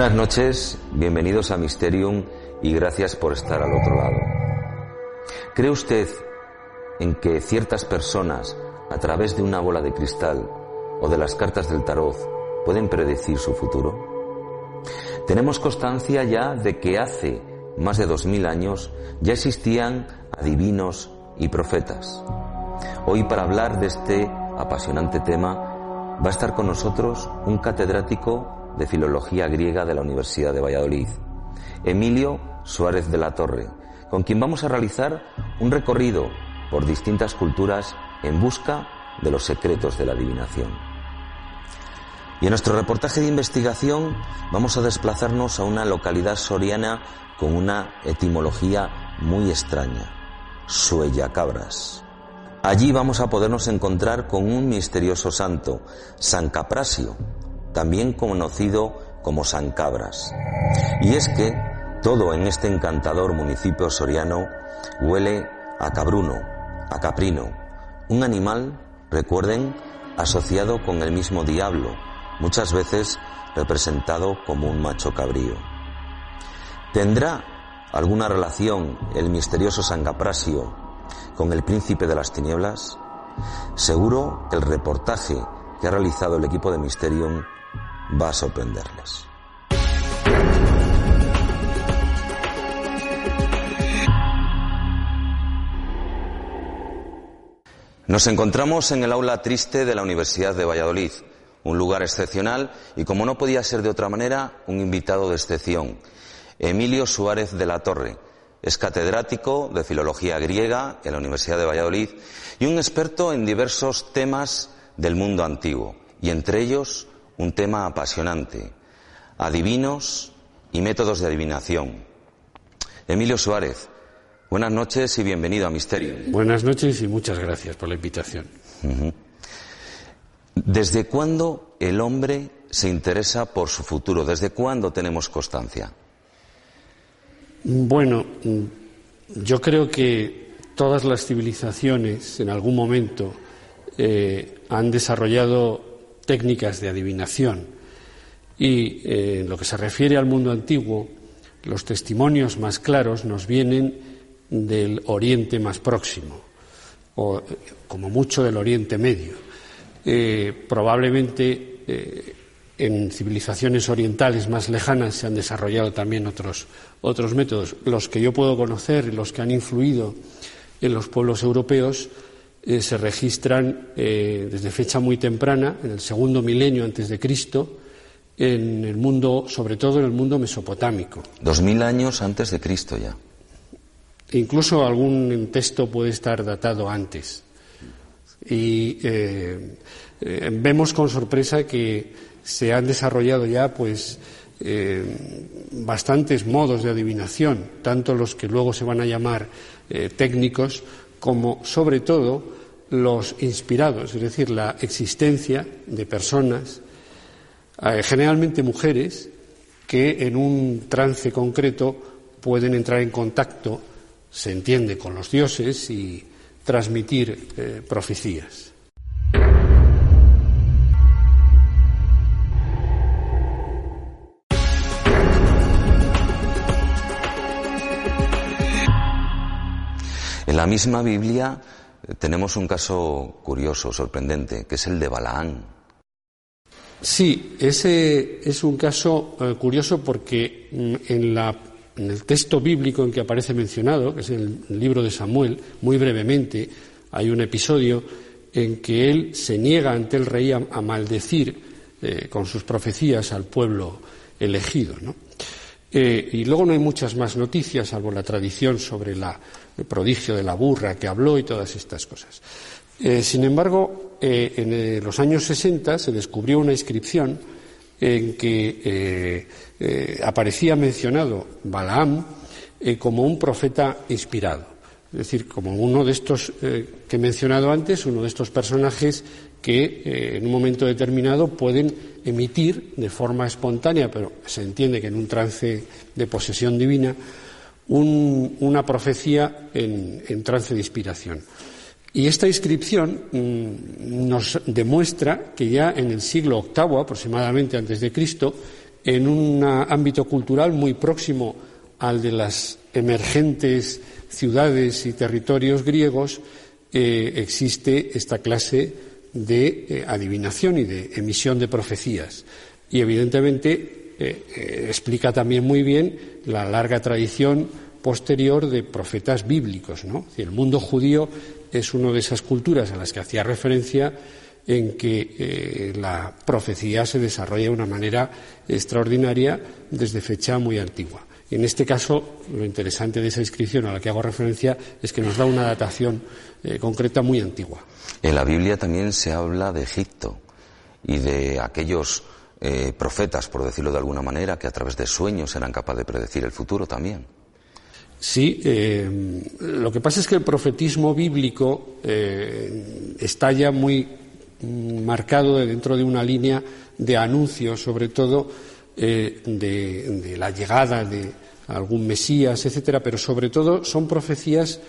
Buenas noches, bienvenidos a Mysterium y gracias por estar al otro lado. ¿Cree usted en que ciertas personas, a través de una bola de cristal o de las cartas del tarot, pueden predecir su futuro? Tenemos constancia ya de que hace más de dos mil años ya existían adivinos y profetas. Hoy para hablar de este apasionante tema va a estar con nosotros un catedrático de Filología Griega de la Universidad de Valladolid, Emilio Suárez de la Torre, con quien vamos a realizar un recorrido por distintas culturas en busca de los secretos de la adivinación. Y en nuestro reportaje de investigación vamos a desplazarnos a una localidad soriana con una etimología muy extraña, Suellacabras. Allí vamos a podernos encontrar con un misterioso santo, San Caprasio, también conocido como San Cabras. Y es que todo en este encantador municipio soriano huele a cabruno, a caprino, un animal, recuerden, asociado con el mismo diablo, muchas veces representado como un macho cabrío. ¿Tendrá alguna relación el misterioso San Caprasio con el príncipe de las tinieblas? Seguro que el reportaje que ha realizado el equipo de Mysterium va a sorprenderles. Nos encontramos en el aula triste de la Universidad de Valladolid, un lugar excepcional y, como no podía ser de otra manera, un invitado de excepción, Emilio Suárez de la Torre. Es catedrático de Filología Griega en la Universidad de Valladolid y un experto en diversos temas del mundo antiguo, y entre ellos un tema apasionante, adivinos y métodos de adivinación. Emilio Suárez, Buenas noches y bienvenido a Misterio. Buenas noches y muchas gracias por la invitación. ¿Desde cuándo el hombre se interesa por su futuro? ¿Desde cuándo tenemos constancia? Bueno, yo creo que todas las civilizaciones en algún momento eh, han desarrollado técnicas de adivinación y eh, en lo que se refiere al mundo antiguo, los testimonios más claros nos vienen del Oriente más próximo, o como mucho del Oriente Medio. Eh, probablemente eh, en civilizaciones orientales más lejanas se han desarrollado también otros, otros métodos. Los que yo puedo conocer y los que han influido en los pueblos europeos eh, se registran desde fecha muy temprana, en el segundo milenio antes de Cristo, en el mundo, sobre todo en el mundo mesopotámico. Dos mil años antes de Cristo ya. Incluso algún texto puede estar datado antes. Y eh, eh, vemos con sorpresa que se han desarrollado ya, pues, eh, bastantes modos de adivinación, tanto los que luego se van a llamar técnicos, como, sobre todo, los inspirados, es decir, la existencia de personas, generalmente mujeres, que en un trance concreto pueden entrar en contacto se entiende con los dioses y transmitir eh, profecías. En la misma Biblia eh, tenemos un caso curioso, sorprendente, que es el de Balaán. Sí, ese es un caso eh, curioso porque mm, en en el texto bíblico en que aparece mencionado, que es el libro de Samuel, muy brevemente, hay un episodio en que él se niega ante el rey a, maldecir eh, con sus profecías al pueblo elegido. Eh, y luego no hay muchas más noticias, salvo la tradición sobre el prodigio de la burra que habló y todas estas cosas. Eh, sin embargo, en los años 60 se descubrió una inscripción en que eh, eh, aparecía mencionado Balaam eh, como un profeta inspirado, es decir, como uno de estos que he mencionado antes, uno de estos personajes que en un momento determinado pueden emitir de forma espontánea, pero se entiende que en un trance de posesión divina, una profecía en trance de inspiración. Y esta inscripción mm, nos demuestra que ya en el siglo VIII, aproximadamente antes de Cristo, en un ámbito cultural muy próximo al de las emergentes ciudades y territorios griegos, eh, existe esta clase de eh, adivinación y de emisión de profecías. Y evidentemente eh, explica también muy bien la larga tradición posterior de profetas bíblicos. El mundo judío es una de esas culturas a las que hacía referencia en que la profecía se desarrolla de una manera extraordinaria desde fecha muy antigua. En este caso, lo interesante de esa inscripción a la que hago referencia es que nos da una datación eh, concreta muy antigua. En la Biblia también se habla de Egipto y de aquellos eh, profetas, por decirlo de alguna manera, que a través de sueños eran capaces de predecir el futuro también. Sí, eh, lo que pasa es que el profetismo bíblico está ya muy mm, marcado dentro de una línea de anuncios, sobre todo de, la llegada de algún Mesías, etcétera, pero sobre todo son profecías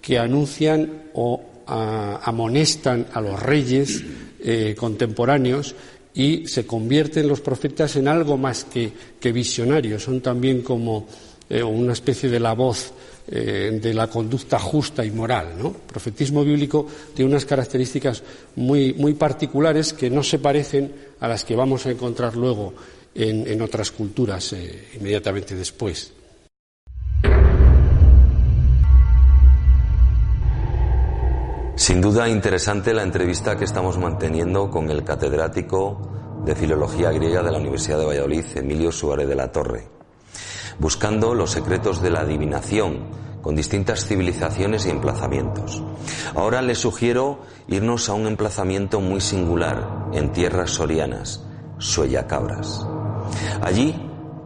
que anuncian o amonestan a los reyes eh, contemporáneos y se convierten los profetas en algo más que, visionarios, son también como eh, una especie de la voz eh, de la conducta justa y moral. El profetismo bíblico tiene unas características muy, muy particulares que no se parecen a las que vamos a encontrar luego en, otras culturas eh, inmediatamente después. Sin duda interesante la entrevista que estamos manteniendo con el catedrático de Filología Griega de la Universidad de Valladolid, Emilio Suárez de la Torre, buscando los secretos de la adivinación con distintas civilizaciones y emplazamientos. Ahora les sugiero irnos a un emplazamiento muy singular en tierras sorianas, Suellacabras. Allí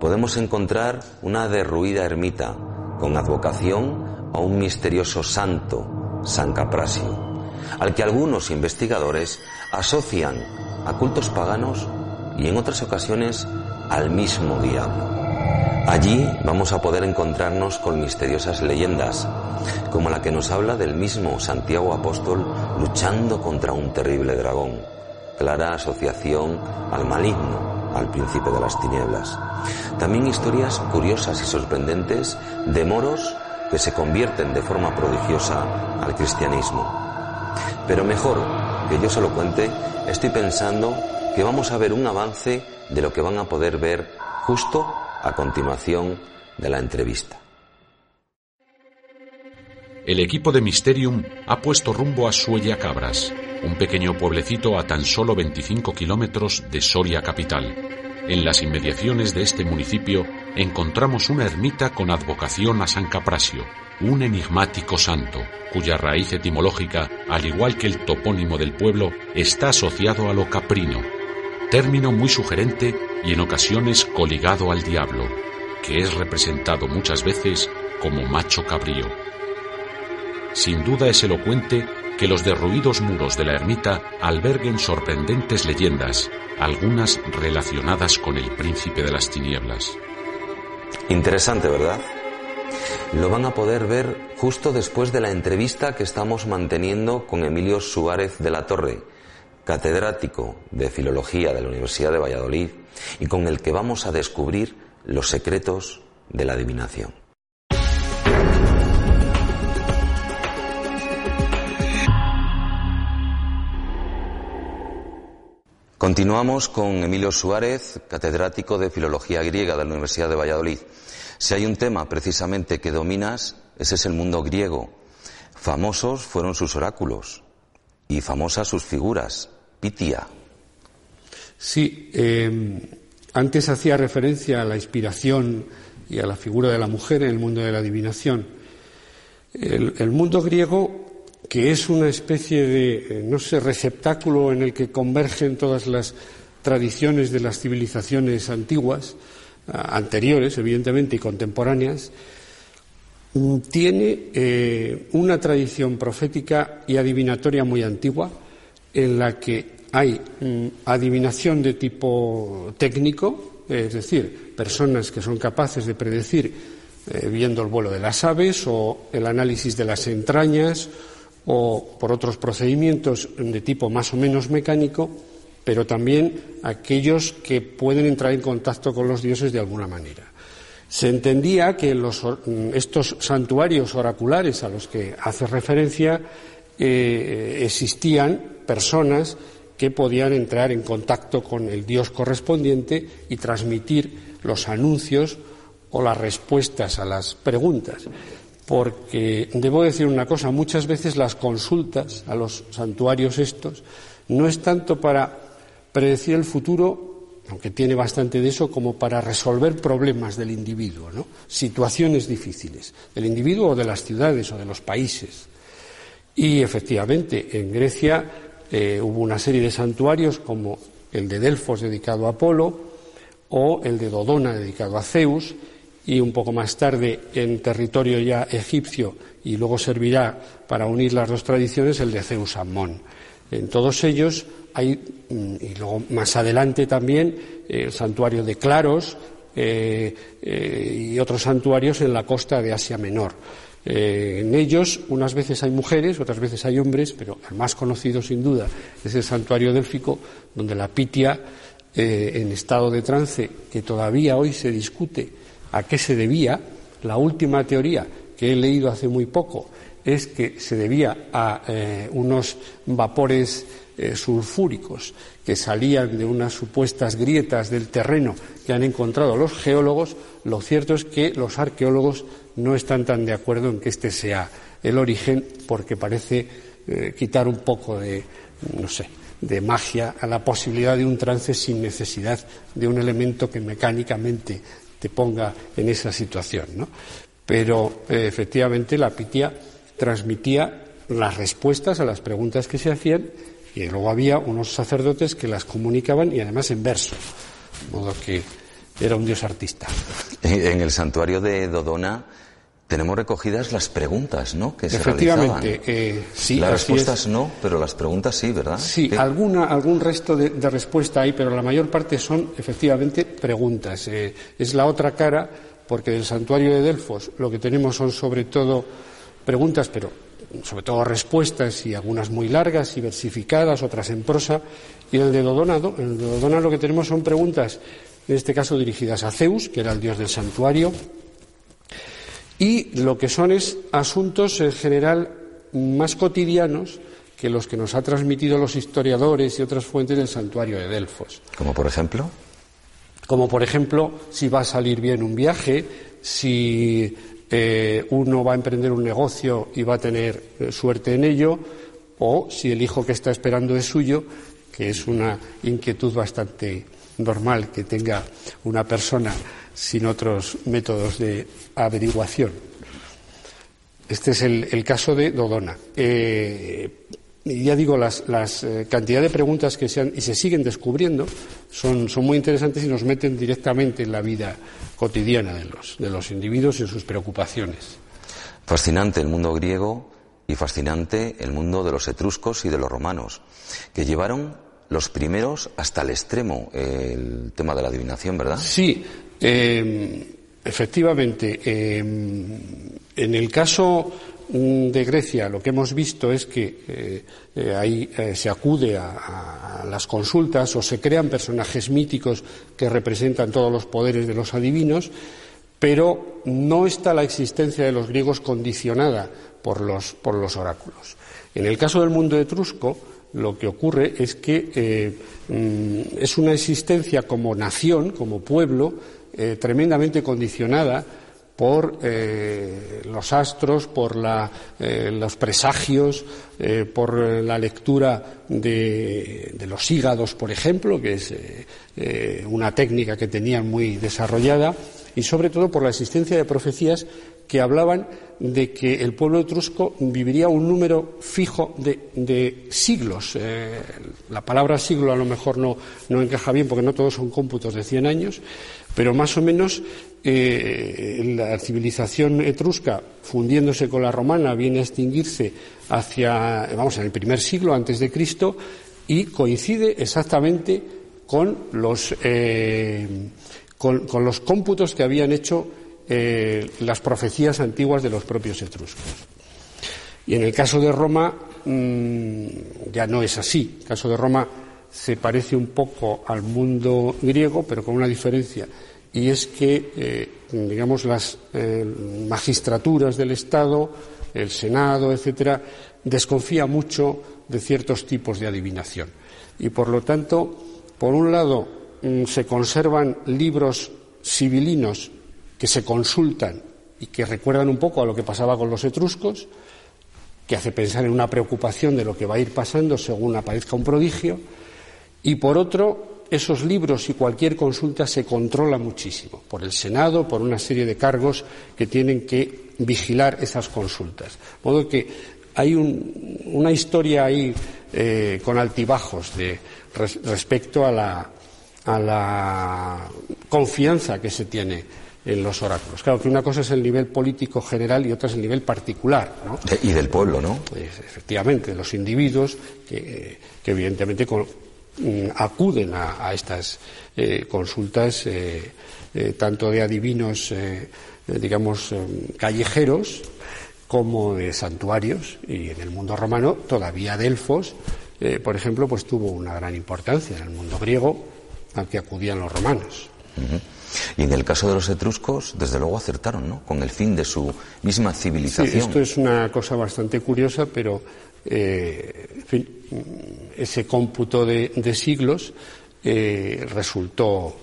podemos encontrar una derruida ermita con advocación a un misterioso santo, San Caprasio, al que algunos investigadores asocian a cultos paganos y en otras ocasiones al mismo diablo. Allí vamos a poder encontrarnos con misteriosas leyendas, como la que nos habla del mismo Santiago Apóstol luchando contra un terrible dragón, clara asociación al maligno al principio de las tinieblas. También historias curiosas y sorprendentes de moros que se convierten de forma prodigiosa al cristianismo. Pero mejor que yo se lo cuente, estoy pensando que vamos a ver un avance de lo que van a poder ver justo a continuación de la entrevista. El equipo de Mysterium ha puesto rumbo a Suella Cabras, un pequeño pueblecito a tan solo 25 kilómetros de Soria capital. En las inmediaciones de este municipio encontramos una ermita con advocación a San Caprasio, un enigmático santo, cuya raíz etimológica, al igual que el topónimo del pueblo, está asociado a lo caprino, término muy sugerente y en ocasiones coligado al diablo, que es representado muchas veces como macho cabrío. Sin duda es elocuente que los derruidos muros de la ermita alberguen sorprendentes leyendas, algunas relacionadas con el príncipe de las tinieblas. Interesante, ¿verdad? Lo van a poder ver justo después de la entrevista que estamos manteniendo con Emilio Suárez de la Torre, catedrático de Filología de la Universidad de Valladolid, y con el que vamos a descubrir los secretos de la adivinación. Continuamos con Emilio Suárez, catedrático de Filología Griega de la Universidad de Valladolid. Si hay un tema precisamente que dominas, ese es el mundo griego. Famosos fueron sus oráculos y famosas sus figuras. Pitia. Sí, eh, antes hacía referencia a la inspiración y a la figura de la mujer en el mundo de la adivinación. el mundo griego que es una especie de, eh, no sé, receptáculo en el que convergen todas las tradiciones de las civilizaciones antiguas, anteriores, evidentemente, y contemporáneas, tiene eh, una tradición profética y adivinatoria muy antigua, en la que hay mm, adivinación de tipo técnico, es decir, personas que son capaces de predecir eh, viendo el vuelo de las aves o el análisis de las entrañas o por otros procedimientos de tipo más o menos mecánico, pero también aquellos que pueden entrar en contacto con los dioses de alguna manera. Se entendía que los, estos santuarios oraculares a los que hace referencia eh, existían personas que podían entrar en contacto con el dios correspondiente y transmitir los anuncios o las respuestas a las preguntas. Porque debo decir una cosa, muchas veces las consultas a los santuarios estos no es tanto para predecir el futuro, aunque tiene bastante de eso, como para resolver problemas del individuo, ¿no? situaciones difíciles del individuo o de las ciudades o de los países. Y efectivamente, en Grecia eh, hubo una serie de santuarios como el de Delfos dedicado a Apolo o el de Dodona dedicado a Zeus y un poco más tarde en territorio ya egipcio y luego servirá para unir las dos tradiciones el de Zeus Amón. En todos ellos hay, mm, y luego más adelante también, el santuario de Claros eh, eh, y otros santuarios en la costa de Asia Menor. Eh, en ellos unas veces hay mujeres, otras veces hay hombres, pero el más conocido sin duda es el santuario délfico, donde la Pitia, eh, en estado de trance, que todavía hoy se discute a qué se debía, la última teoría que he leído hace muy poco es que se debía a eh, unos vapores sulfúricos que salían de unas supuestas grietas del terreno que han encontrado los geólogos, lo cierto es que los arqueólogos no están tan de acuerdo en que este sea el origen porque parece eh, quitar un poco de, no sé, de magia a la posibilidad de un trance sin necesidad de un elemento que mecánicamente te ponga en esa situación, ¿no? Pero eh, efectivamente la pitia transmitía las respuestas a las preguntas que se hacían y luego había unos sacerdotes que las comunicaban y además en verso, de modo que era un dios artista. En el santuario de Dodona tenemos recogidas las preguntas, ¿no? Que se Efectivamente, eh, sí. Las respuestas no, pero las preguntas sí, ¿verdad? Sí, alguna, algún resto de, respuesta hay, pero la mayor parte son efectivamente preguntas. Eh, es la otra cara, porque del santuario de Delfos lo que tenemos son sobre todo preguntas, pero sobre todo respuestas y algunas muy largas y versificadas, otras en prosa. Y en el de Dodona, en el de Dodona lo que tenemos son preguntas, en este caso dirigidas a Zeus, que era el dios del santuario y lo que son es asuntos en general más cotidianos que los que nos ha transmitido los historiadores y otras fuentes del santuario de Delfos. ¿Como por ejemplo? Como por ejemplo, si va a salir bien un viaje, si eh, uno va a emprender un negocio y va a tener eh, suerte en ello, o si el hijo que está esperando es suyo, que es una inquietud bastante normal que tenga una persona sin otros métodos de averiguación. Este es el, caso de Dodona. Eh, ya digo, las, las eh, cantidad de preguntas que se han y se siguen descubriendo son, son, muy interesantes y nos meten directamente en la vida cotidiana de los, de los individuos y en sus preocupaciones. Fascinante el mundo griego y fascinante el mundo de los etruscos y de los romanos, que llevaron los primeros hasta el extremo el tema de la adivinación, ¿verdad? Sí, eh, efectivamente. Em, en el caso mm, de Grecia lo que hemos visto es que eh, eh, ahí se acude a, las consultas o se crean personajes míticos que representan todos los poderes de los adivinos, pero no está la existencia de los griegos condicionada por los, por los oráculos. En el caso del mundo etrusco, lo que ocurre es que mm, es una existencia como nación, como pueblo, eh, tremendamente condicionada por eh, los astros, por eh, los presagios, por la lectura de, los hígados, por ejemplo, que es una técnica que tenían muy desarrollada, y sobre todo por la existencia de profecías que hablaban de que el pueblo etrusco viviría un número fijo de, siglos. la palabra siglo a lo mejor no, no encaja bien porque no todos son cómputos de 100 años, pero más o menos eh, la civilización etrusca, fundiéndose con la romana, viene a extinguirse hacia, vamos, en el primer siglo antes de Cristo y coincide exactamente con los, eh, con, los cómputos que habían hecho eh, las profecías antiguas de los propios etruscos. Y en el caso de Roma mm, ya no es así. El caso de Roma se parece un poco al mundo griego, pero con una diferencia, y es que, eh, digamos, las eh, magistraturas del Estado, el Senado, etcétera, desconfía mucho de ciertos tipos de adivinación. Y, por lo tanto, por un lado, mm, se conservan libros civilinos que se consultan y que recuerdan un poco a lo que pasaba con los etruscos, que hace pensar en una preocupación de lo que va a ir pasando según aparezca un prodigio, y por otro, esos libros y cualquier consulta se controla muchísimo por el Senado, por una serie de cargos que tienen que vigilar esas consultas. De modo que hay una historia ahí eh, con altibajos respecto a la, a la confianza que se tiene en los oráculos. Claro que una cosa es el nivel político general y otra es el nivel particular. ¿no? Y del pueblo, ¿no? Pues, efectivamente, los individuos que, evidentemente mm, acuden a, estas eh, consultas eh, eh, tanto de adivinos, digamos, callejeros como de santuarios y en el mundo romano todavía Delfos, por ejemplo, pues tuvo una gran importancia en el mundo griego al que acudían los romanos. Y en el caso de los etruscos, desde luego acertaron, ¿no? Con el fin de su misma civilización. Sí, esto es una cosa bastante curiosa, pero eh, en fin, ese cómputo de, siglos eh, resultó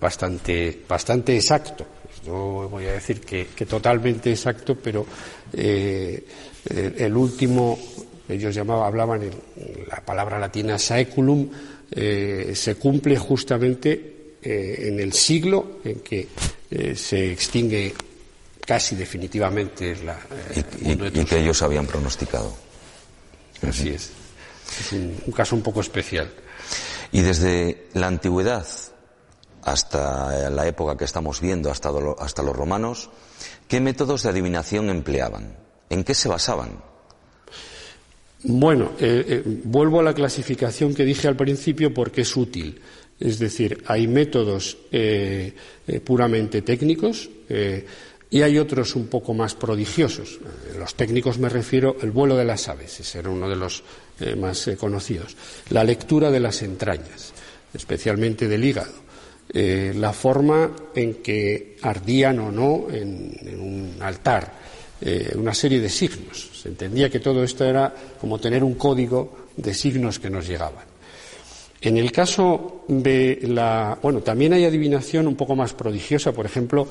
bastante, bastante exacto. No voy a decir que, totalmente exacto, pero eh, el último, ellos llamaban, hablaban en la palabra latina saeculum, se cumple justamente eh, en el siglo en que eh, se extingue casi definitivamente la, eh, y, que ellos habían pronosticado. Así es. Es un, caso un poco especial. Y desde la antigüedad hasta la época que estamos viendo, hasta, hasta los romanos, ¿qué métodos de adivinación empleaban? ¿En qué se basaban? Bueno, vuelvo a la clasificación que dije al principio porque es útil. Es decir, hay métodos eh, eh, puramente técnicos eh, y hay otros un poco más prodigiosos. Los técnicos me refiero al vuelo de las aves, ese era uno de los más conocidos. La lectura de las entrañas, especialmente del hígado. la forma en que ardían o no en un altar, una serie de signos. Se entendía que todo esto era como tener un código de signos que nos llegaban. En el caso de la. Bueno, también hay adivinación un poco más prodigiosa. Por ejemplo,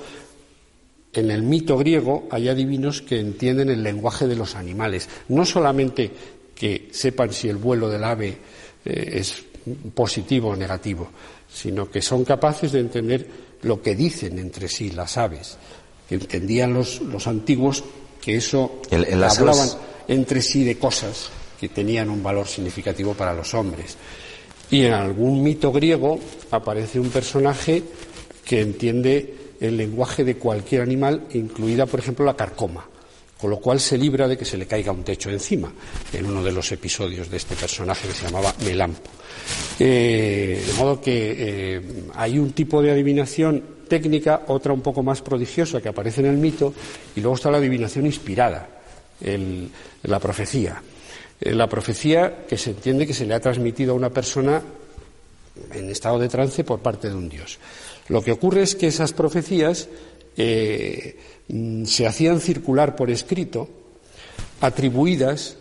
en el mito griego hay adivinos que entienden el lenguaje de los animales. No solamente que sepan si el vuelo del ave eh, es positivo o negativo, sino que son capaces de entender lo que dicen entre sí las aves. Que entendían los, antiguos que eso hablaban entre sí de cosas que tenían un valor significativo para los hombres. Y en algún mito griego aparece un personaje que entiende el lenguaje de cualquier animal, incluida, por ejemplo, la carcoma, con lo cual se libra de que se le caiga un techo encima, en uno de los episodios de este personaje que se llamaba Melampo. Eh, de modo que eh, hay un tipo de adivinación técnica, otra un poco más prodigiosa que aparece en el mito, y luego está la adivinación inspirada, la profecía. Eh, la profecía que se entiende que se le ha transmitido a una persona en estado de trance por parte de un Dios. Lo que ocurre es que esas profecías eh, mm, se hacían circular por escrito, atribuidas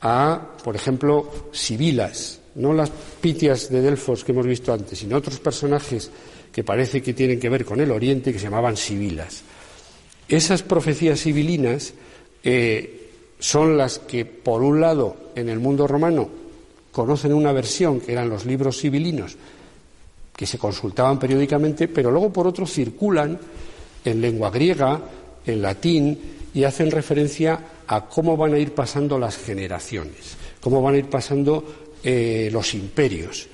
a, por ejemplo, sibilas, no las pitias de Delfos que hemos visto antes, sino otros personajes que parece que tienen que ver con el Oriente que se llamaban sibilas. Esas profecías sibilinas eh, son las que, por un lado, en el mundo romano conocen una versión, que eran los libros civilinos, que se consultaban periódicamente, pero luego, por otro, circulan en lengua griega, en latín, y hacen referencia a cómo van a ir pasando las generaciones, cómo van a ir pasando eh, los imperios,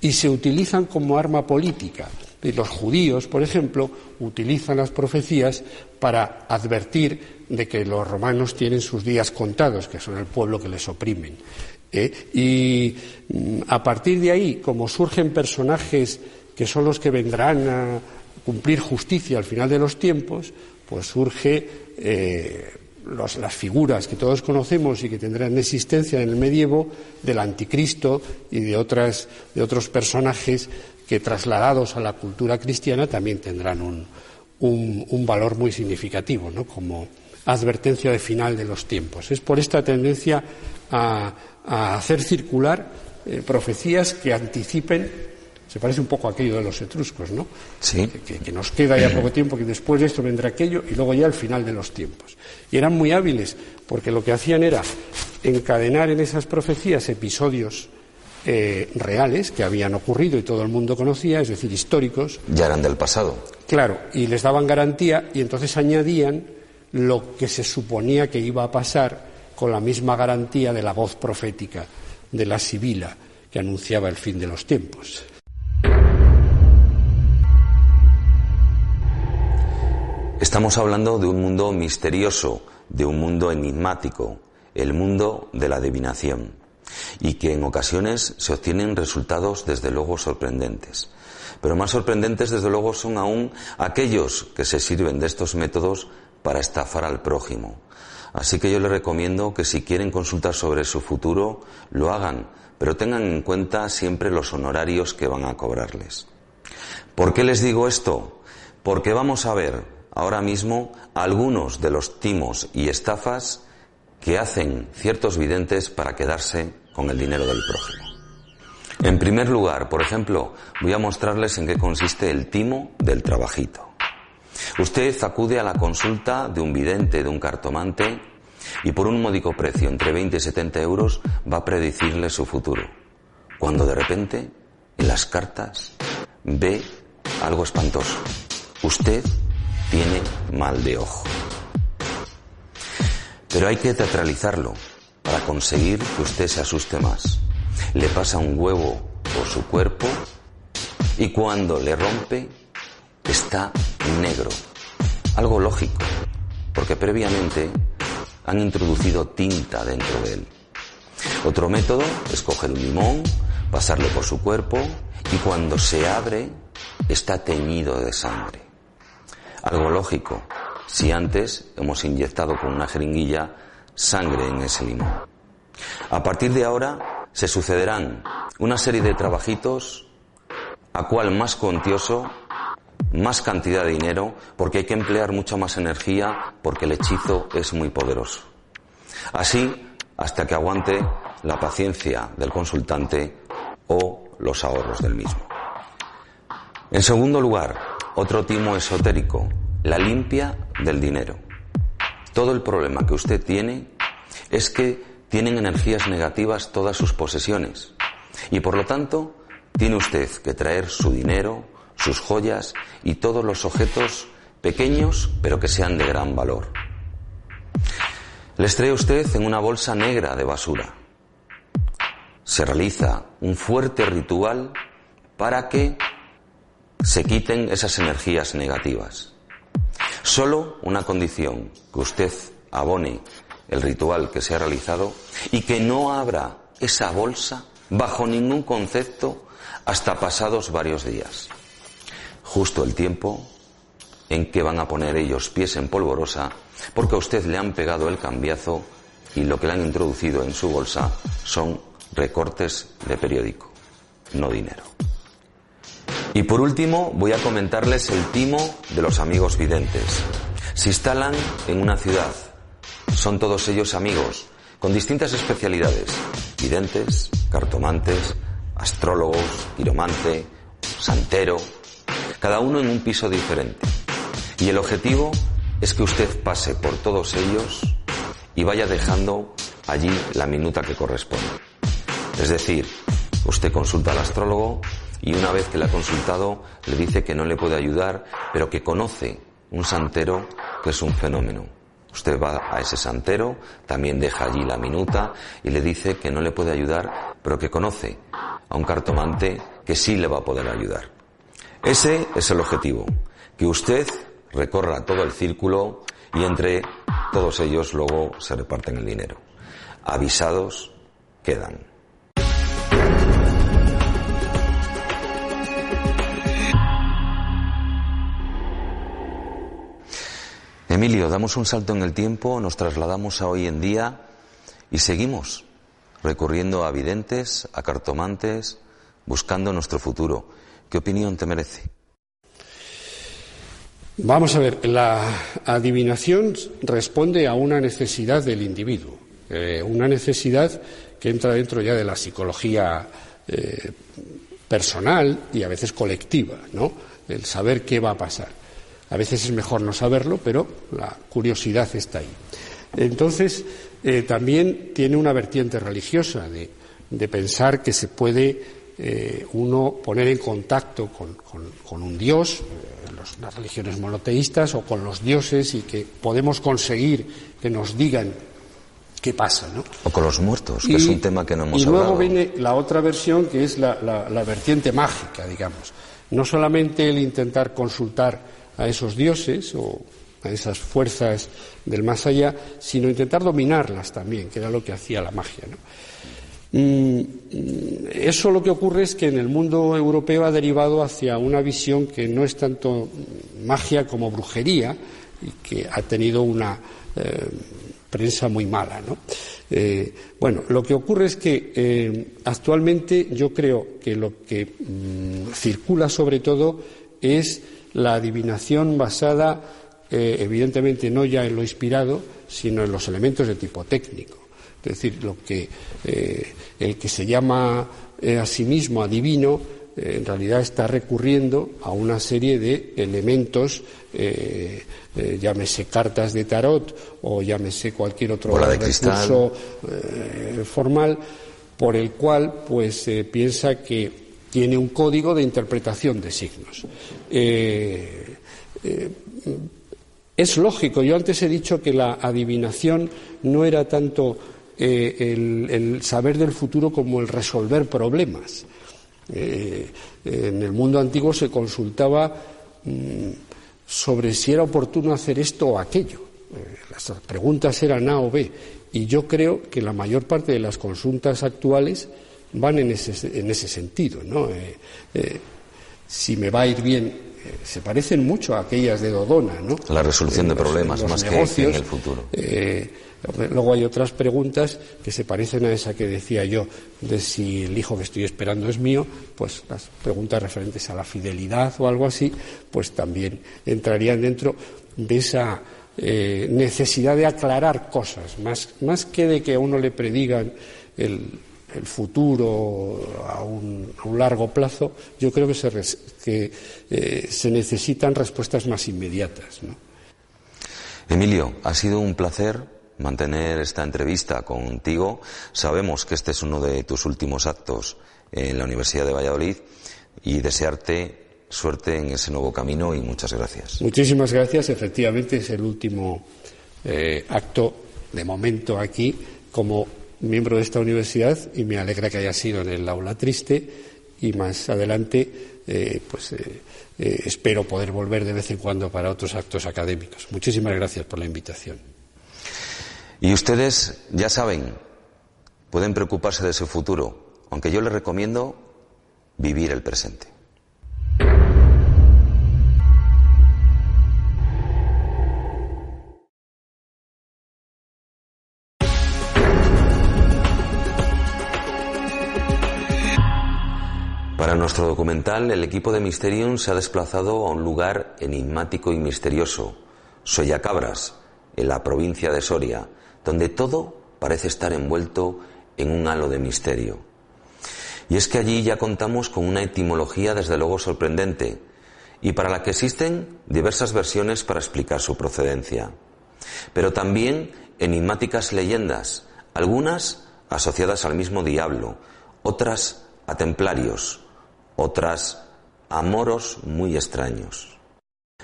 y se utilizan como arma política. Y los judíos, por ejemplo, utilizan las profecías para advertir de que los romanos tienen sus días contados, que son el pueblo que les oprimen. ¿eh? Y mm, a partir de ahí, como surgen personajes que son los que vendrán a cumplir justicia al final de los tiempos, pues surge eh, las figuras que todos conocemos y que tendrán existencia en el medievo del anticristo y de, otros personajes que trasladados a la cultura cristiana también tendrán un, un, valor muy significativo, ¿no? como advertencia de final de los tiempos. Es por esta tendencia a, hacer circular eh, profecías que anticipen se parece un poco a aquello de los etruscos, ¿no? Sí. Que, nos queda ya poco tiempo, que después de esto vendrá aquello y luego ya el final de los tiempos. Y eran muy hábiles, porque lo que hacían era encadenar en esas profecías episodios eh, reales que habían ocurrido y todo el mundo conocía, es decir, históricos. Ya eran del pasado. Claro, y les daban garantía y entonces añadían lo que se suponía que iba a pasar con la misma garantía de la voz profética de la Sibila que anunciaba el fin de los tiempos. Estamos hablando de un mundo misterioso, de un mundo enigmático, el mundo de la adivinación, y que en ocasiones se obtienen resultados desde luego sorprendentes. Pero más sorprendentes desde luego son aún aquellos que se sirven de estos métodos para estafar al prójimo. Así que yo les recomiendo que si quieren consultar sobre su futuro, lo hagan, pero tengan en cuenta siempre los honorarios que van a cobrarles. ¿Por qué les digo esto? Porque vamos a ver ahora mismo algunos de los timos y estafas que hacen ciertos videntes para quedarse con el dinero del prójimo. En primer lugar, por ejemplo, voy a mostrarles en qué consiste el timo del trabajito. Usted acude a la consulta de un vidente, de un cartomante, y por un módico precio, entre 20 y 70 euros, va a predecirle su futuro. Cuando de repente, en las cartas, ve algo espantoso. Usted tiene mal de ojo. Pero hay que teatralizarlo para conseguir que usted se asuste más. Le pasa un huevo por su cuerpo y cuando le rompe está negro. Algo lógico, porque previamente han introducido tinta dentro de él. Otro método es coger un limón, pasarlo por su cuerpo y cuando se abre está teñido de sangre. Algo lógico, si antes hemos inyectado con una jeringuilla sangre en ese limón. A partir de ahora se sucederán una serie de trabajitos a cual más cuantioso, más cantidad de dinero, porque hay que emplear mucha más energía, porque el hechizo es muy poderoso. Así, hasta que aguante la paciencia del consultante o los ahorros del mismo. En segundo lugar, otro timo esotérico, la limpia del dinero. Todo el problema que usted tiene es que tienen energías negativas todas sus posesiones y por lo tanto tiene usted que traer su dinero, sus joyas y todos los objetos pequeños pero que sean de gran valor. Les trae usted en una bolsa negra de basura. Se realiza un fuerte ritual para que se quiten esas energías negativas. Solo una condición, que usted abone el ritual que se ha realizado y que no abra esa bolsa bajo ningún concepto hasta pasados varios días. Justo el tiempo en que van a poner ellos pies en polvorosa porque a usted le han pegado el cambiazo y lo que le han introducido en su bolsa son recortes de periódico, no dinero. Y por último, voy a comentarles el timo de los amigos videntes. Se instalan en una ciudad. Son todos ellos amigos, con distintas especialidades. Videntes, cartomantes, astrólogos, quiromante, santero, cada uno en un piso diferente. Y el objetivo es que usted pase por todos ellos y vaya dejando allí la minuta que corresponde. Es decir, usted consulta al astrólogo, y una vez que le ha consultado le dice que no le puede ayudar, pero que conoce un santero que es un fenómeno. Usted va a ese santero, también deja allí la minuta y le dice que no le puede ayudar, pero que conoce a un cartomante que sí le va a poder ayudar. Ese es el objetivo, que usted recorra todo el círculo y entre todos ellos luego se reparten el dinero. Avisados quedan. Emilio, damos un salto en el tiempo, nos trasladamos a hoy en día y seguimos recurriendo a videntes, a cartomantes, buscando nuestro futuro. ¿Qué opinión te merece? Vamos a ver, la adivinación responde a una necesidad del individuo, eh, una necesidad que entra dentro ya de la psicología eh, personal y a veces colectiva, ¿no? El saber qué va a pasar. A veces es mejor no saberlo, pero la curiosidad está ahí. Entonces, eh, también tiene una vertiente religiosa de, pensar que se puede uno poner en contacto con un Dios, las religiones monoteístas o con los dioses y que podemos conseguir que nos digan qué pasa. ¿no? O con los muertos, que es un tema que no hemos hablado. Y luego viene la otra versión que es la, vertiente mágica, digamos. No solamente el intentar consultar a esos dioses o a esas fuerzas del más allá, sino intentar dominarlas también, que era lo que hacía la magia. ¿no? Mm, eso lo que ocurre es que en el mundo europeo ha derivado hacia una visión que no es tanto magia como brujería y que ha tenido una eh, prensa muy mala. Eh, bueno, lo que ocurre es que eh, actualmente yo creo que lo que mm, circula sobre todo es la adivinación basada, evidentemente, no ya en lo inspirado, sino en los elementos de tipo técnico. Es decir, lo que eh, el que se llama eh, a sí mismo adivino eh, en realidad está recurriendo a una serie de elementos, llámese cartas de tarot o llámese cualquier otro recurso formal, por el cual pues piensa que tiene un código de interpretación de signos. es lógico, yo antes he dicho que la adivinación no era tanto eh, el, saber del futuro como el resolver problemas. Eh, en el mundo antiguo se consultaba mm, sobre si era oportuno hacer esto o aquello. Eh, las preguntas eran A o B. Y yo creo que la mayor parte de las consultas actuales van en ese, en ese sentido. ¿no? si me va a ir bien se parecen mucho a aquellas de Dodona, ¿no? La resolución de problemas más que en el futuro. Luego hay otras preguntas que se parecen a esa que decía yo, de si el hijo que estoy esperando es mío, pues las preguntas referentes a la fidelidad o algo así, pues también entrarían dentro de esa eh, necesidad de aclarar cosas, más, que de que a uno le predigan el, futuro a un, largo plazo, yo creo que se, que, eh, se necesitan respuestas más inmediatas. Emilio, ha sido un placer mantener esta entrevista contigo. Sabemos que este es uno de tus últimos actos en la Universidad de Valladolid y desearte suerte en ese nuevo camino y muchas gracias. Muchísimas gracias. Efectivamente es el último eh, acto de momento aquí como miembro de esta universidad y me alegra que haya sido en el aula triste y más adelante eh, pues eh, espero poder volver de vez en cuando para otros actos académicos. Muchísimas gracias por la invitación. Y ustedes ya saben, pueden preocuparse de su futuro, aunque yo les recomiendo vivir el presente. Para nuestro documental, el equipo de Mysterium se ha desplazado a un lugar enigmático y misterioso, Soyacabras, en la provincia de Soria, donde todo parece estar envuelto en un halo de misterio. Y es que allí ya contamos con una etimología desde luego sorprendente y para la que existen diversas versiones para explicar su procedencia. Pero también enigmáticas leyendas, algunas asociadas al mismo diablo, otras a templarios, otras a moros muy extraños.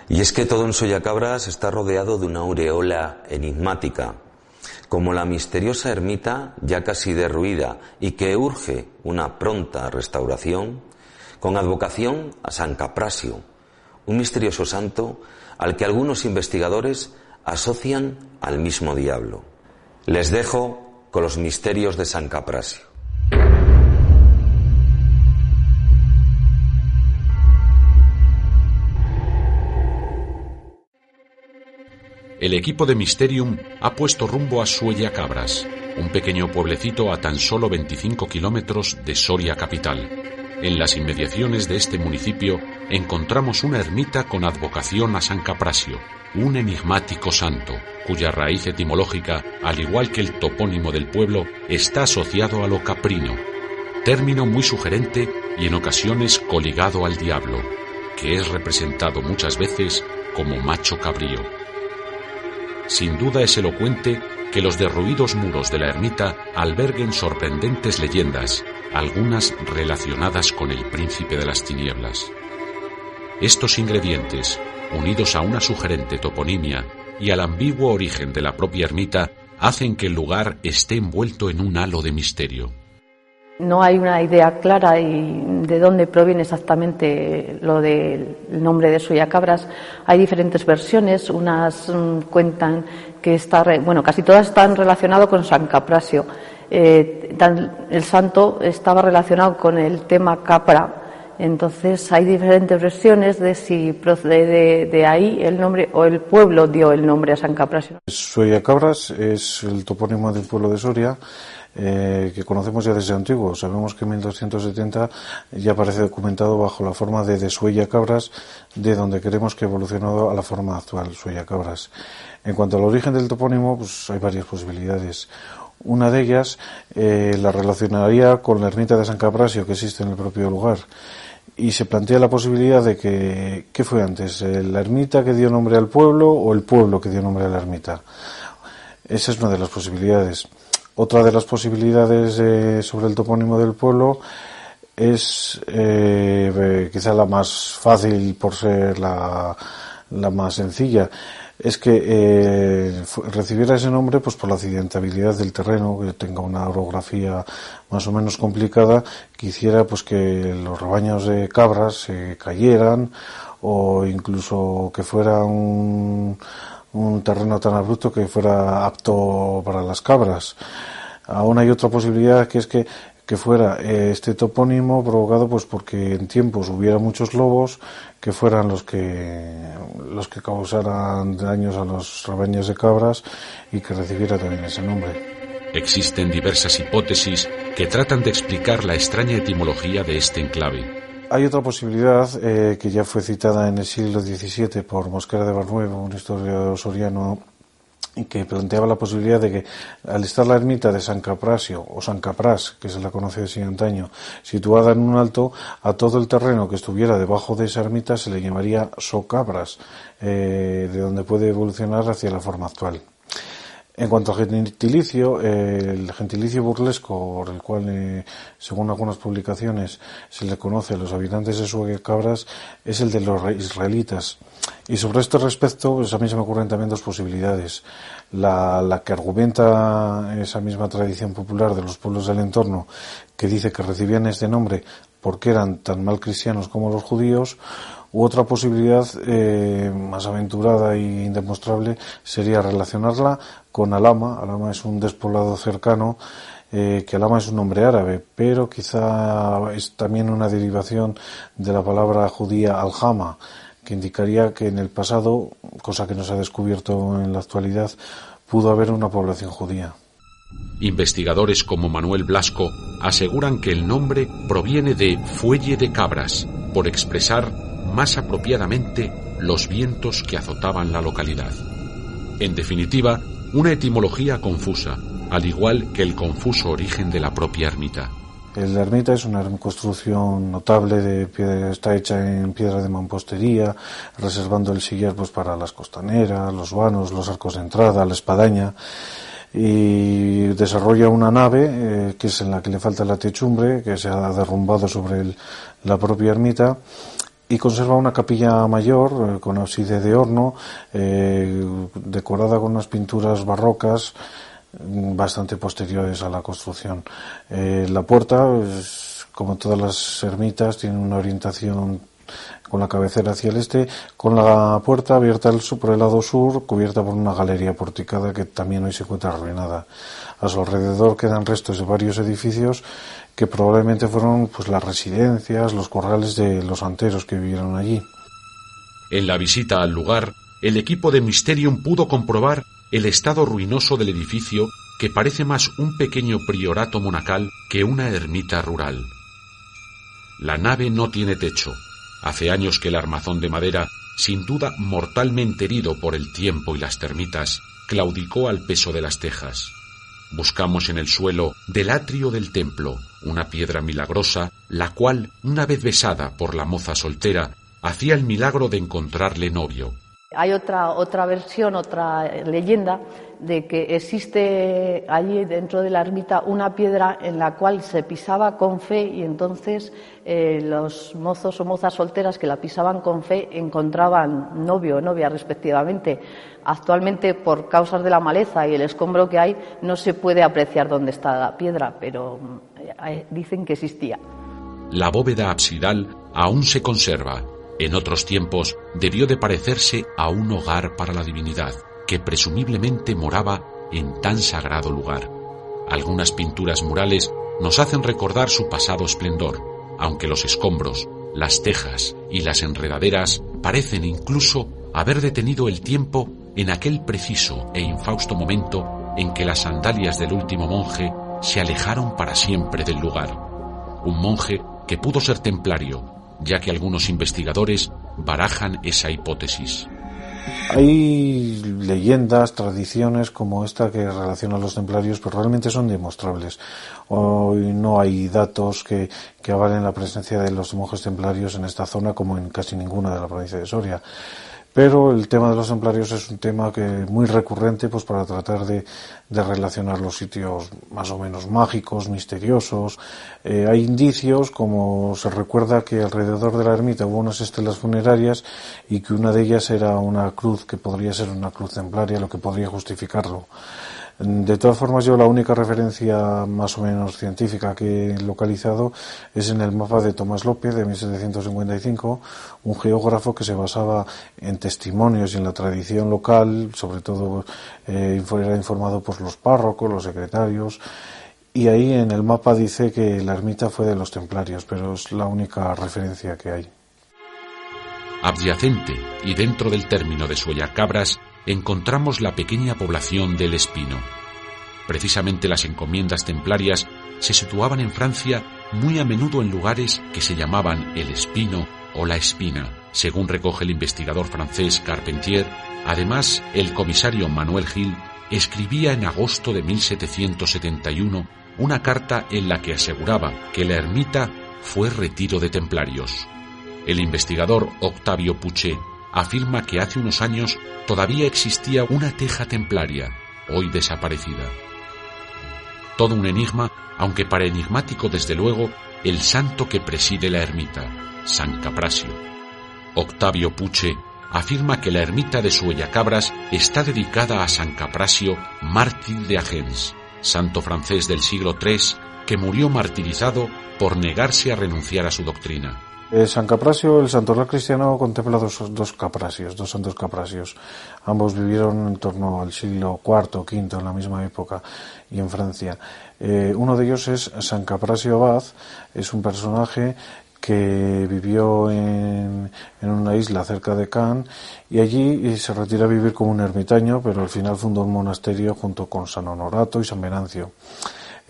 Y es que todo en Soyacabras está rodeado de una aureola enigmática, como la misteriosa ermita ya casi derruida y que urge una pronta restauración, con advocación a San Caprasio, un misterioso santo al que algunos investigadores asocian al mismo diablo. Les dejo con los misterios de San Caprasio. El equipo de Mysterium ha puesto rumbo a Suella Cabras, un pequeño pueblecito a tan solo 25 kilómetros de Soria capital. En las inmediaciones de este municipio encontramos una ermita con advocación a San Caprasio, un enigmático santo, cuya raíz etimológica, al igual que el topónimo del pueblo, está asociado a lo caprino, término muy sugerente y en ocasiones coligado al diablo, que es representado muchas veces como macho cabrío. Sin duda es elocuente que los derruidos muros de la ermita alberguen sorprendentes leyendas, algunas relacionadas con el príncipe de las tinieblas. Estos ingredientes, unidos a una sugerente toponimia y al ambiguo origen de la propia ermita, hacen que el lugar esté envuelto en un halo de misterio. No hay una idea clara y de dónde proviene exactamente lo del nombre de Soyacabras. Hay diferentes versiones. Unas mm, cuentan que está, bueno, casi todas están relacionadas con San Caprasio. Eh, el santo estaba relacionado con el tema capra. Entonces hay diferentes versiones de si procede de, ahí el nombre o el pueblo dio el nombre a San Caprasio. Soyacabras es el topónimo del pueblo de Soria eh, que conocemos ya desde antiguo. Sabemos que en 1270 ya aparece documentado bajo la forma de Desuella Cabras, de donde queremos que ha evolucionado a la forma actual, Suella Cabras. En cuanto al origen del topónimo, pues hay varias posibilidades. Una de ellas eh, la relacionaría con la ermita de San Caprasio que existe en el propio lugar y se plantea la posibilidad de que, ¿qué fue antes? Eh, ¿La ermita que dio nombre al pueblo o el pueblo que dio nombre a la ermita? Esa es una de las posibilidades. Otra de las posibilidades eh, sobre el topónimo del pueblo es eh, quizá la más fácil por ser la, más sencilla. Es que eh, recibiera ese nombre pues por la accidentabilidad del terreno que tenga una orografía más o menos complicada que hiciera pues que los rebaños de cabras se cayeran o incluso que fuera un un terreno tan abrupto que fuera apto para las cabras. Aún hay otra posibilidad que es que, que fuera eh, este topónimo provocado pues porque en tiempos hubiera muchos lobos que fueran los que los que causaran daños a los rebaños de cabras y que recibiera también ese nombre. Existen diversas hipótesis que tratan de explicar la extraña etimología de este enclave. Hay otra posibilidad eh, que ya fue citada en el siglo XVII por Mosquera de Barnuevo, un historiador soriano que planteaba la posibilidad de que al estar la ermita de San Caprasio o San Capras, que se la conoce así antaño, situada en un alto, a todo el terreno que estuviera debajo de esa ermita se le llamaría Socabras, eh, de donde puede evolucionar hacia la forma actual. En cuanto al gentilicio, el gentilicio burlesco, por el cual, eh, según algunas publicaciones, se le conoce a los habitantes de Suegue Cabras, es el de los israelitas. Y sobre este respecto, pues a mí se me ocurren también dos posibilidades. La, la que argumenta esa misma tradición popular de los pueblos del entorno, que dice que recibían este nombre porque eran tan mal cristianos como los judíos, u otra posibilidad eh, más aventurada e indemostrable sería relacionarla con Alama. Alama es un despoblado cercano, eh, que Alama es un nombre árabe, pero quizá es también una derivación de la palabra judía Aljama, que indicaría que en el pasado, cosa que no se ha descubierto en la actualidad, pudo haber una población judía. Investigadores como Manuel Blasco aseguran que el nombre proviene de fuelle de cabras, por expresar más apropiadamente los vientos que azotaban la localidad. En definitiva, una etimología confusa, al igual que el confuso origen de la propia ermita. La ermita es una construcción notable, de está hecha en piedra de mampostería, reservando el sillar pues, para las costaneras, los vanos, los arcos de entrada, la espadaña, y desarrolla una nave eh, que es en la que le falta la techumbre, que se ha derrumbado sobre la propia ermita, y conserva una capilla mayor eh, con ábside de horno, eh, decorada con unas pinturas barrocas mm, bastante posteriores a la construcción. Eh, la puerta, como todas las ermitas, tiene una orientación con la cabecera hacia el este, con la puerta abierta por el lado sur, cubierta por una galería porticada que también hoy se encuentra arruinada. A su alrededor quedan restos de varios edificios que probablemente fueron pues las residencias, los corrales de los anteros que vivieron allí. En la visita al lugar el equipo de Mysterium pudo comprobar el estado ruinoso del edificio que parece más un pequeño priorato monacal que una ermita rural. La nave no tiene techo. Hace años que el armazón de madera, sin duda mortalmente herido por el tiempo y las termitas, claudicó al peso de las tejas. Buscamos en el suelo del atrio del templo una piedra milagrosa, la cual, una vez besada por la moza soltera, hacía el milagro de encontrarle novio. Hay otra, otra versión, otra leyenda de que existe allí dentro de la ermita una piedra en la cual se pisaba con fe y entonces eh, los mozos o mozas solteras que la pisaban con fe encontraban novio o novia respectivamente. Actualmente, por causas de la maleza y el escombro que hay, no se puede apreciar dónde está la piedra, pero eh, dicen que existía. La bóveda absidal aún se conserva en otros tiempos debió de parecerse a un hogar para la divinidad, que presumiblemente moraba en tan sagrado lugar. Algunas pinturas murales nos hacen recordar su pasado esplendor, aunque los escombros, las tejas y las enredaderas parecen incluso haber detenido el tiempo en aquel preciso e infausto momento en que las sandalias del último monje se alejaron para siempre del lugar. Un monje que pudo ser templario, ya que algunos investigadores barajan esa hipótesis. Hay leyendas, tradiciones como esta que relacionan a los templarios, pero realmente son demostrables. Hoy no hay datos que, que avalen la presencia de los monjes templarios en esta zona como en casi ninguna de la provincia de Soria. Pero el tema de los templarios es un tema que muy recurrente pues para tratar de, relacionar los sitios más o menos mágicos, misteriosos. Eh, hay indicios, como se recuerda que alrededor de la ermita hubo unas estelas funerarias y que una de ellas era una cruz que podría ser una cruz templaria, lo que podría justificarlo. De todas formas, yo la única referencia más o menos científica que he localizado es en el mapa de Tomás López de 1755, un geógrafo que se basaba en testimonios y en la tradición local, sobre todo eh, era informado por los párrocos, los secretarios, y ahí en el mapa dice que la ermita fue de los templarios, pero es la única referencia que hay. Adyacente y dentro del término de Suellacabras encontramos la pequeña población del Espino. Precisamente las encomiendas templarias se situaban en Francia muy a menudo en lugares que se llamaban el Espino o la Espina, según recoge el investigador francés Carpentier. Además, el comisario Manuel Gil escribía en agosto de 1771 una carta en la que aseguraba que la ermita fue retiro de templarios. El investigador Octavio Puché afirma que hace unos años todavía existía una teja templaria, hoy desaparecida. Todo un enigma, aunque para enigmático desde luego, el santo que preside la ermita, San Caprasio. Octavio Puche afirma que la ermita de Suellacabras está dedicada a San Caprasio, mártir de Agens, santo francés del siglo III que murió martirizado por negarse a renunciar a su doctrina. Eh, San Caprasio, el santoral cristiano, contempla dos, dos caprasios, dos santos caprasios. Ambos vivieron en torno al siglo IV V, en la misma época, y en Francia. Eh, uno de ellos es San Caprasio Abad, es un personaje que vivió en, en, una isla cerca de Cannes y allí eh, se retira a vivir como un ermitaño, pero al final fundó un monasterio junto con San Honorato y San Venancio.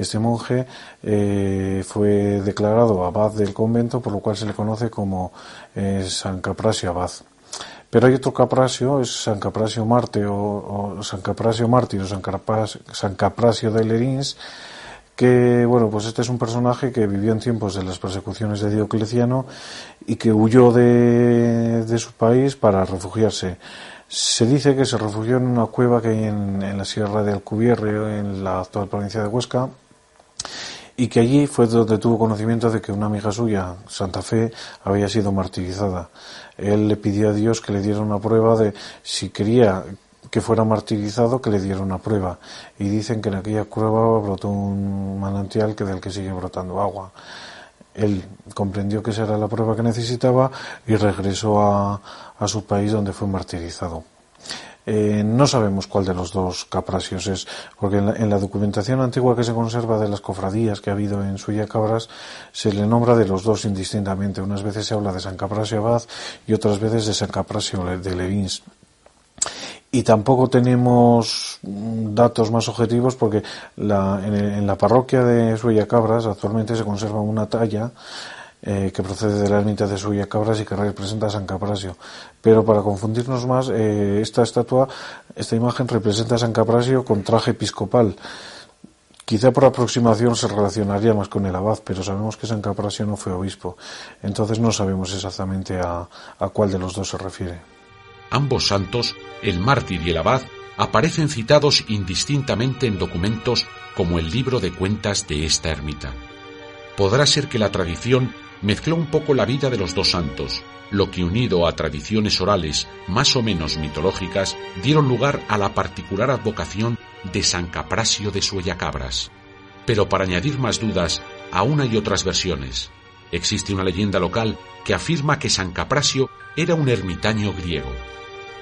Este monje eh, fue declarado abad del convento, por lo cual se le conoce como eh, San Caprasio Abad. Pero hay otro Caprasio, es San Caprasio Marte o, San Caprasio Mártir o San San Caprasio de Lerins, que bueno, pues este es un personaje que vivió en tiempos de las persecuciones de Diocleciano y que huyó de, de su país para refugiarse. Se dice que se refugió en una cueva que hay en, en la Sierra de Alcubierre, en la actual provincia de Huesca, y que allí fue donde tuvo conocimiento de que una amiga suya, Santa Fe, había sido martirizada. Él le pidió a Dios que le diera una prueba de si quería que fuera martirizado, que le diera una prueba. Y dicen que en aquella cueva brotó un manantial que del que sigue brotando agua. Él comprendió que esa era la prueba que necesitaba y regresó a su país donde fue martirizado. Eh, no sabemos cuál de los dos caprasios es, porque en la, documentación antigua que se conserva de las cofradías que ha habido en Suya Cabras, se le nombra de los dos indistintamente. Unas veces se habla de San Caprasio Abad y otras veces de San Caprasio de Levins. y tampoco tenemos datos más objetivos porque la, en, la parroquia de Suella Cabras actualmente se conserva una talla eh, que procede de la ermita de Suya Cabras y que representa a San Caprasio. Pero para confundirnos más, eh, esta estatua, esta imagen representa a San Caprasio con traje episcopal. Quizá por aproximación se relacionaría más con el abad, pero sabemos que San Caprasio no fue obispo. Entonces no sabemos exactamente a, a cuál de los dos se refiere. Ambos santos, el mártir y el abad, aparecen citados indistintamente en documentos como el libro de cuentas de esta ermita. Podrá ser que la tradición mezcló un poco la vida de los dos santos, lo que unido a tradiciones orales más o menos mitológicas dieron lugar a la particular advocación de San Caprasio de Suellacabras. Pero para añadir más dudas a una y otras versiones, existe una leyenda local que afirma que San Caprasio era un ermitaño griego.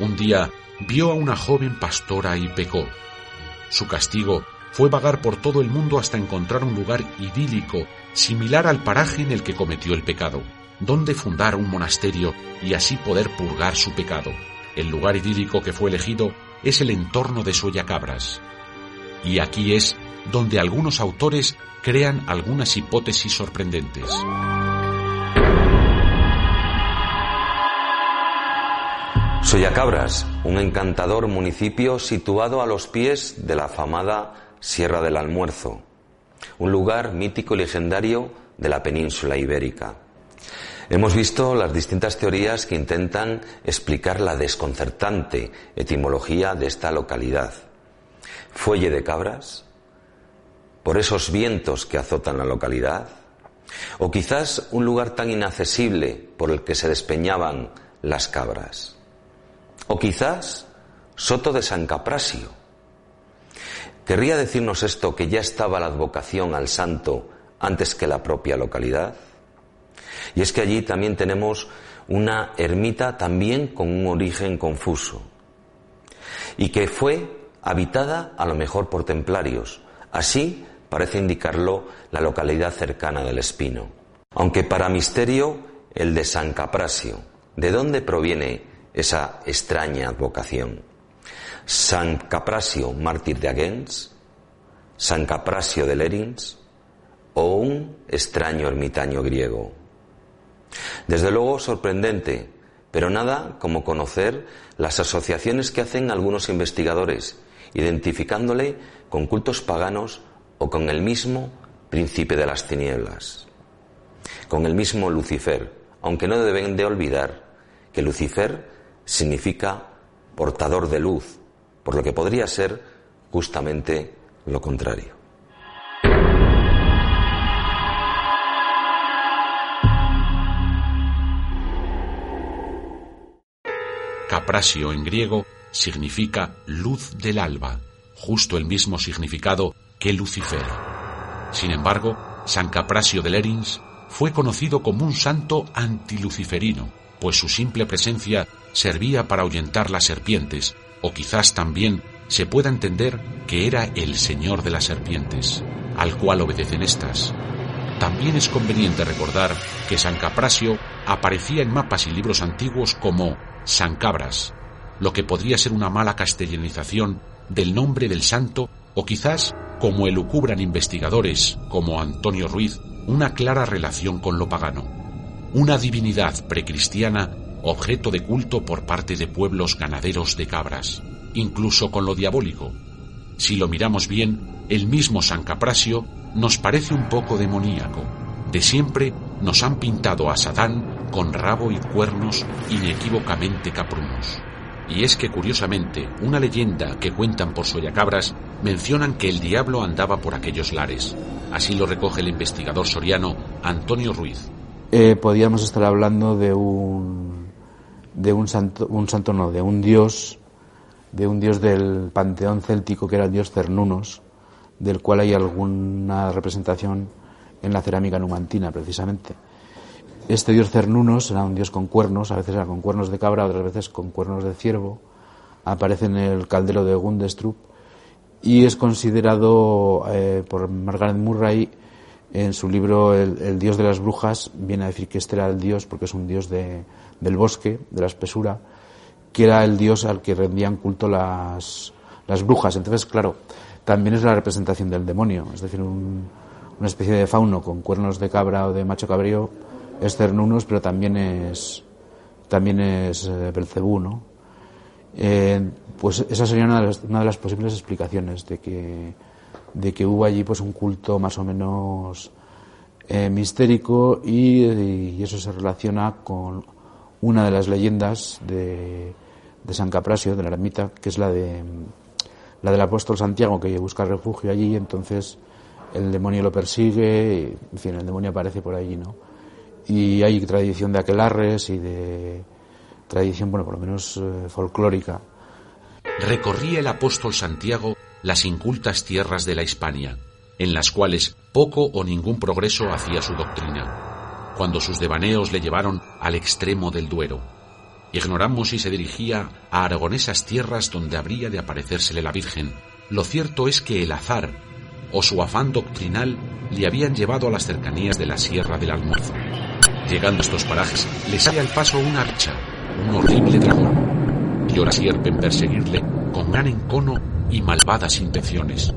Un día vio a una joven pastora y pecó. Su castigo fue vagar por todo el mundo hasta encontrar un lugar idílico similar al paraje en el que cometió el pecado, donde fundar un monasterio y así poder purgar su pecado. El lugar idílico que fue elegido es el entorno de Soyacabras. Y aquí es donde algunos autores crean algunas hipótesis sorprendentes. Soyacabras, un encantador municipio situado a los pies de la afamada Sierra del Almuerzo, un lugar mítico y legendario de la península ibérica. Hemos visto las distintas teorías que intentan explicar la desconcertante etimología de esta localidad. Fuelle de cabras, por esos vientos que azotan la localidad, o quizás un lugar tan inaccesible por el que se despeñaban las cabras, o quizás Soto de San Caprasio, ¿Querría decirnos esto que ya estaba la advocación al santo antes que la propia localidad? Y es que allí también tenemos una ermita también con un origen confuso y que fue habitada a lo mejor por templarios. Así parece indicarlo la localidad cercana del Espino. Aunque para misterio el de San Caprasio. ¿De dónde proviene esa extraña advocación? San Caprasio, mártir de Agens, San Caprasio de Lerins o un extraño ermitaño griego. Desde luego sorprendente, pero nada como conocer las asociaciones que hacen algunos investigadores, identificándole con cultos paganos o con el mismo príncipe de las tinieblas, con el mismo Lucifer, aunque no deben de olvidar que Lucifer significa portador de luz, por lo que podría ser justamente lo contrario. Caprasio en griego significa luz del alba, justo el mismo significado que Lucifer. Sin embargo, San Caprasio de Lerins fue conocido como un santo antiluciferino, pues su simple presencia servía para ahuyentar las serpientes, o quizás también se pueda entender que era el Señor de las serpientes, al cual obedecen estas. También es conveniente recordar que San Caprasio aparecía en mapas y libros antiguos como San Cabras, lo que podría ser una mala castellanización del nombre del santo o quizás, como elucubran investigadores como Antonio Ruiz, una clara relación con lo pagano, una divinidad precristiana objeto de culto por parte de pueblos ganaderos de cabras, incluso con lo diabólico. Si lo miramos bien, el mismo San Caprasio nos parece un poco demoníaco. De siempre nos han pintado a Satán con rabo y cuernos inequívocamente caprunos. Y es que curiosamente, una leyenda que cuentan por Soyacabras mencionan que el diablo andaba por aquellos lares. Así lo recoge el investigador soriano Antonio Ruiz. Eh, estar hablando de un de un santo, un santo no, de un dios, de un dios del panteón céltico que era el dios Cernunos, del cual hay alguna representación en la cerámica numantina, precisamente. Este dios Cernunos era un dios con cuernos, a veces era con cuernos de cabra, otras veces con cuernos de ciervo. Aparece en el caldero de Gundestrup y es considerado eh, por Margaret Murray en su libro el, dios de las brujas. Viene a decir que este era el dios porque es un dios de, del bosque, de la espesura, que era el dios al que rendían culto las, las brujas. Entonces, claro, también es la representación del demonio, es decir, una especie de fauno con cuernos de cabra o de macho cabrío es Cernunnos, pero también es también es eh, Belcebú, ¿no? Eh, pues esa sería una de, las, posibles explicaciones de que de que hubo allí pues un culto más o menos eh, mistérico y, eso se relaciona con una de las leyendas de, de San Caprasio, de la ermita, que es la de la del apóstol Santiago que busca refugio allí, entonces el demonio lo persigue, y, en fin, el demonio aparece por allí, ¿no? Y hay tradición de aquelarres y de tradición, bueno, por lo menos eh, folclórica. Recorría el apóstol Santiago las incultas tierras de la Hispania, en las cuales poco o ningún progreso hacía su doctrina, cuando sus devaneos le llevaron al extremo del Duero Ignoramos si se dirigía a aragonesas tierras donde habría de aparecérsele la Virgen. Lo cierto es que el azar o su afán doctrinal le habían llevado a las cercanías de la Sierra del Almuerzo. Llegando a estos parajes, le sale al paso una bicha, un horrible dragón. y sierpe en perseguirle con gran encono y malvadas intenciones.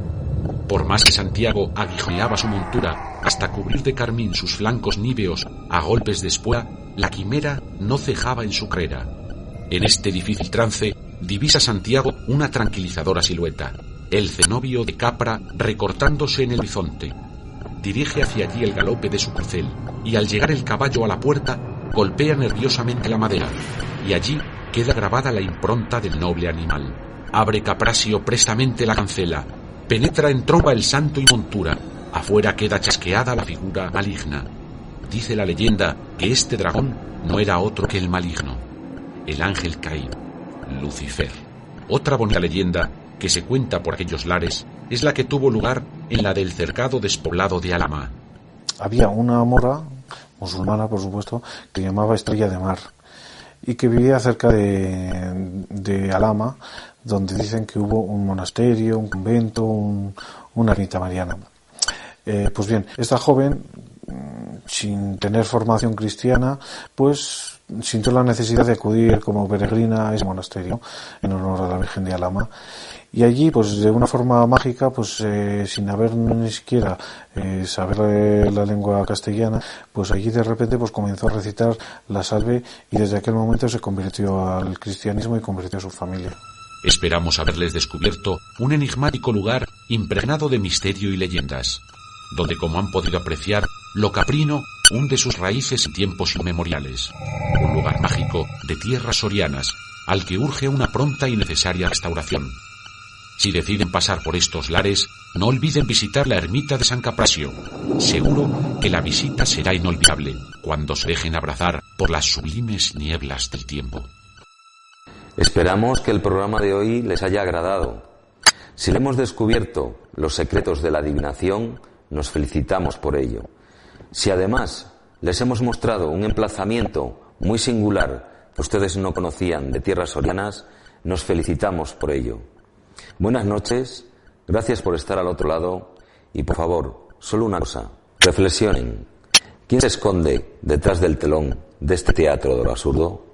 Por más que Santiago aguijoneaba su montura hasta cubrir de carmín sus flancos níveos a golpes de espuela, la quimera no cejaba en su crera. En este difícil trance, divisa Santiago una tranquilizadora silueta, el cenobio de Capra recortándose en el horizonte. Dirige hacia allí el galope de su corcel, y al llegar el caballo a la puerta, golpea nerviosamente la madera, y allí queda grabada la impronta del noble animal. Abre Caprasio prestamente la cancela, penetra en tromba el santo y montura, afuera queda chasqueada la figura maligna. Dice la leyenda que este dragón no era otro que el maligno, el ángel caído, Lucifer. Otra bonita leyenda que se cuenta por aquellos lares es la que tuvo lugar en la del cercado despoblado de Alama. Había una mora, musulmana por supuesto, que llamaba Estrella de Mar y que vivía cerca de, de Alama, donde dicen que hubo un monasterio, un convento, una ermita mariana. Eh, pues bien, esta joven, mm, sin tener formación cristiana, pues sintió la necesidad de acudir como peregrina a ese monasterio en honor a la Virgen de Alama y allí pues de una forma mágica pues eh, sin haber ni siquiera eh, saber la lengua castellana pues allí de repente pues comenzó a recitar la salve y desde aquel momento se convirtió al cristianismo y convirtió a su familia. Esperamos haberles descubierto un enigmático lugar impregnado de misterio y leyendas, donde como han podido apreciar, lo caprino hunde sus raíces en tiempos inmemoriales, un lugar mágico de tierras sorianas al que urge una pronta y necesaria restauración. Si deciden pasar por estos lares, no olviden visitar la ermita de San Caprasio. Seguro que la visita será inolvidable cuando se dejen abrazar por las sublimes nieblas del tiempo. Esperamos que el programa de hoy les haya agradado. Si le hemos descubierto los secretos de la adivinación, nos felicitamos por ello. Si además les hemos mostrado un emplazamiento muy singular que ustedes no conocían de tierras sorianas, nos felicitamos por ello. Buenas noches, gracias por estar al otro lado y por favor, solo una cosa, reflexionen. ¿Quién se esconde detrás del telón de este teatro de lo absurdo?